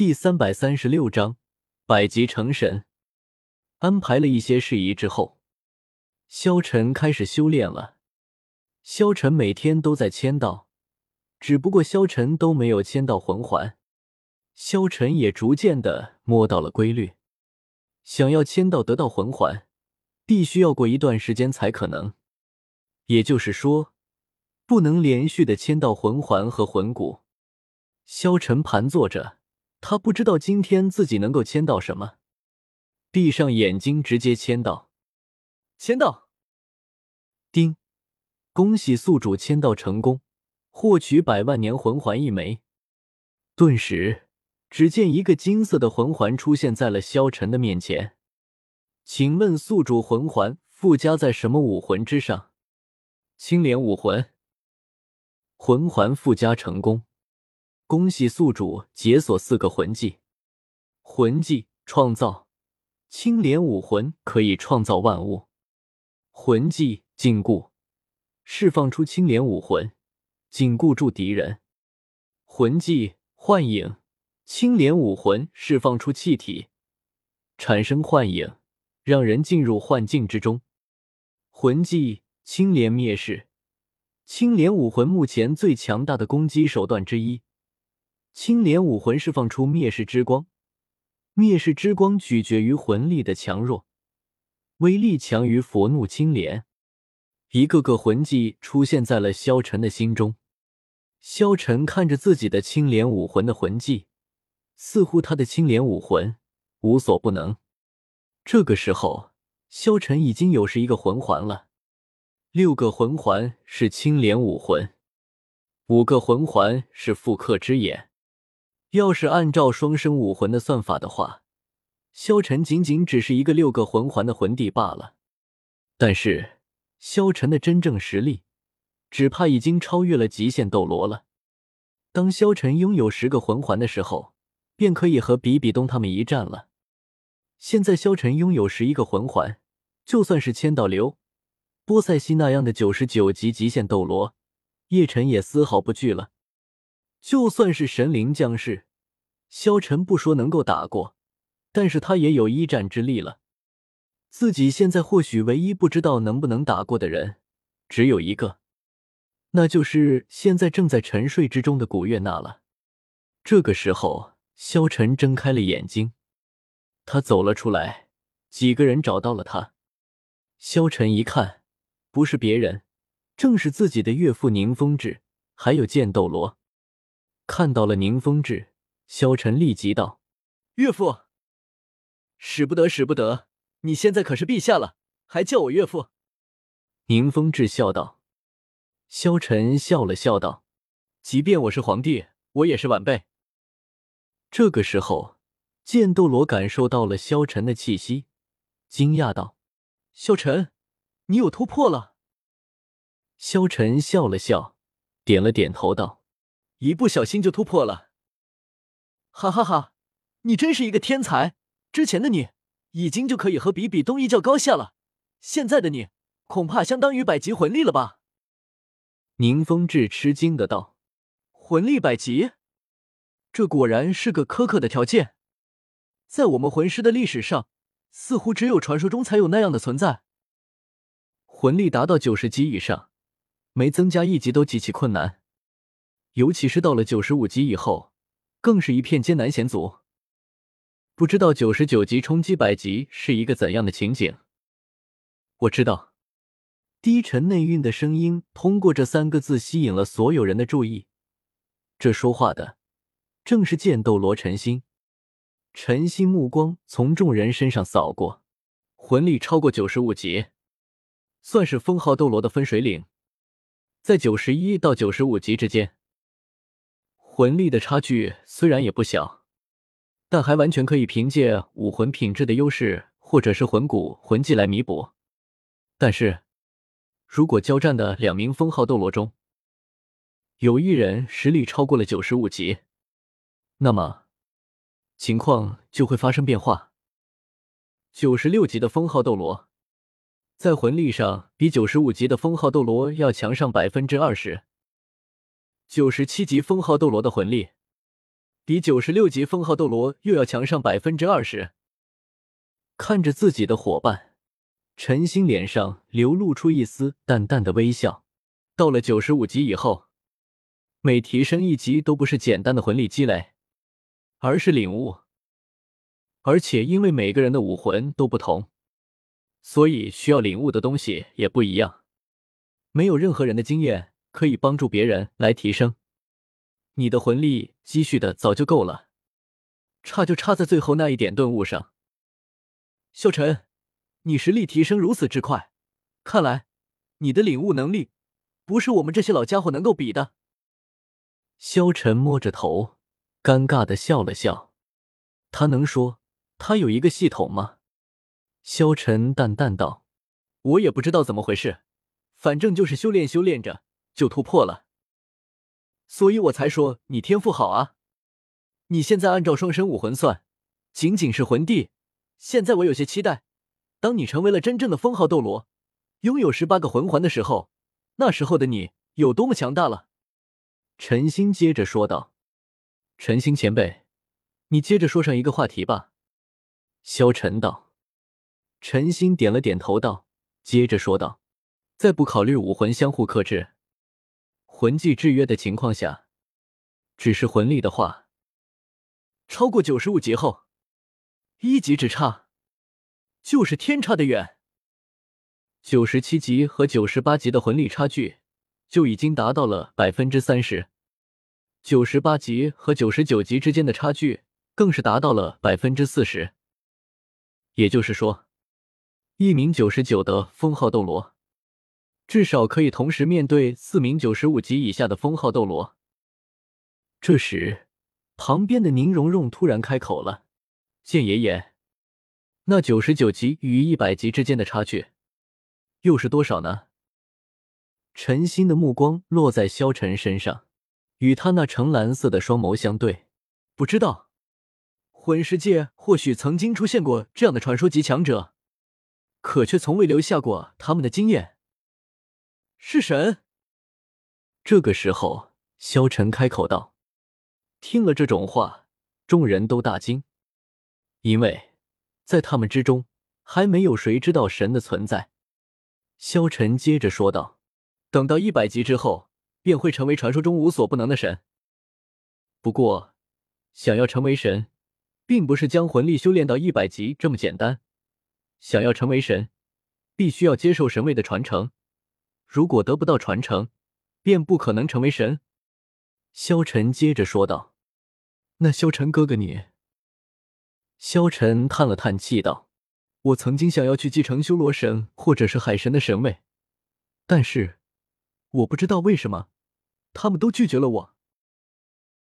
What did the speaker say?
第三百三十六章百级成神。安排了一些事宜之后，萧晨开始修炼了。萧晨每天都在签到，只不过萧晨都没有签到魂环。萧晨也逐渐的摸到了规律，想要签到得到魂环，必须要过一段时间才可能。也就是说，不能连续的签到魂环和魂骨。萧晨盘坐着，他不知道今天自己能够签到什么。闭上眼睛，直接签到，签到。丁，恭喜宿主签到成功，获取百万年魂环一枚。顿时，只见一个金色的魂环出现在了萧晨的面前。请问宿主魂环附加在什么武魂之上？青莲武魂。魂环附加成功，恭喜宿主解锁四个魂技。魂技创造。青莲武魂可以创造万物，魂技禁锢，释放出青莲武魂，禁锢住敌人。魂技幻影，青莲武魂释放出气体，产生幻影，让人进入幻境之中。魂技青莲灭世，青莲武魂目前最强大的攻击手段之一。青莲武魂释放出灭世之光。灭世之光取决于魂力的强弱，威力强于佛怒青莲。一个个魂技出现在了萧晨的心中。萧晨看着自己的青莲武魂的魂技，似乎他的青莲武魂无所不能。这个时候，萧晨已经有十一个魂环了，六个魂环是青莲武魂，五个魂环是复刻之眼。要是按照双生武魂的算法的话，萧晨仅仅只是一个六个魂环的魂帝罢了。但是萧晨的真正实力，只怕已经超越了极限斗罗了。当萧晨拥有十个魂环的时候，便可以和比比东他们一战了。现在萧晨拥有十一个魂环，就算是千道流、波塞西那样的九十九级极限斗罗，叶晨也丝毫不惧了。就算是神灵降世，萧晨不说能够打过，但是他也有一战之力了。自己现在或许唯一不知道能不能打过的人，只有一个，那就是现在正在沉睡之中的古月娜了。这个时候，萧晨睁开了眼睛，他走了出来，几个人找到了他。萧晨一看，不是别人，正是自己的岳父宁风致，还有剑斗罗。看到了宁风致，萧晨立即道：“岳父，使不得，使不得！你现在可是陛下了，还叫我岳父。”宁风致笑道。萧晨笑了笑道：“即便我是皇帝，我也是晚辈。”这个时候，剑斗罗感受到了萧晨的气息，惊讶道：“萧晨，你有突破了。”萧晨笑了笑，点了点头道。一不小心就突破了，哈哈哈！你真是一个天才。之前的你已经就可以和比比东一较高下了，现在的你恐怕相当于百级魂力了吧？宁风致吃惊的道：“魂力百级，这果然是个苛刻的条件，在我们魂师的历史上，似乎只有传说中才有那样的存在。魂力达到九十级以上，每增加一级都极其困难。”尤其是到了九十五级以后，更是一片艰难险阻。不知道九十九级冲击百级是一个怎样的情景？我知道，低沉内蕴的声音通过这三个字吸引了所有人的注意。这说话的正是剑斗罗陈心。陈心目光从众人身上扫过，魂力超过九十五级，算是封号斗罗的分水岭，在九十一到九十五级之间。魂力的差距虽然也不小，但还完全可以凭借武魂品质的优势，或者是魂骨魂技来弥补。但是，如果交战的两名封号斗罗中有一人实力超过了九十五级，那么情况就会发生变化。九十六级的封号斗罗在魂力上比九十五级的封号斗罗要强上百分之二十。九十七级封号斗罗的魂力，比九十六级封号斗罗又要强上百分之二十。看着自己的伙伴，陈星脸上流露出一丝淡淡的微笑。到了九十五级以后，每提升一级都不是简单的魂力积累，而是领悟。而且因为每个人的武魂都不同，所以需要领悟的东西也不一样。没有任何人的经验可以帮助别人来提升。你的魂力积蓄的早就够了，差就差在最后那一点顿悟上。萧晨，你实力提升如此之快，看来你的领悟能力不是我们这些老家伙能够比的。萧晨摸着头，尴尬的笑了笑。他能说他有一个系统吗？萧晨淡淡道：“我也不知道怎么回事，反正就是修炼修炼着就突破了。”所以我才说你天赋好啊！你现在按照双生武魂算，仅仅是魂帝。现在我有些期待，当你成为了真正的封号斗罗，拥有十八个魂环的时候，那时候的你有多么强大了？陈星接着说道：“陈星前辈，你接着说上一个话题吧。”萧晨道。陈星点了点头道：“接着说道，在不考虑武魂相互克制。”魂技制约的情况下，只是魂力的话，超过九十五级后，一级之差就是天差的远。九十七级和九十八级的魂力差距就已经达到了百分之三十，九十八级和九十九级之间的差距更是达到了百分之四十。也就是说，一名九十九的封号斗罗。至少可以同时面对四名九十五级以下的封号斗罗。这时，旁边的宁荣荣突然开口了：“剑爷爷，那九十九级与一百级之间的差距又是多少呢？”陈心的目光落在萧晨身上，与他那橙蓝色的双眸相对。不知道，魂师界或许曾经出现过这样的传说级强者，可却从未留下过他们的经验。是神。这个时候，萧晨开口道：“听了这种话，众人都大惊，因为在他们之中还没有谁知道神的存在。”萧晨接着说道：“等到一百级之后，便会成为传说中无所不能的神。不过，想要成为神，并不是将魂力修炼到一百级这么简单。想要成为神，必须要接受神位的传承。”如果得不到传承，便不可能成为神。萧晨接着说道：“那萧晨哥哥你？”萧晨叹了叹气道：“我曾经想要去继承修罗神或者是海神的神位，但是我不知道为什么，他们都拒绝了我。”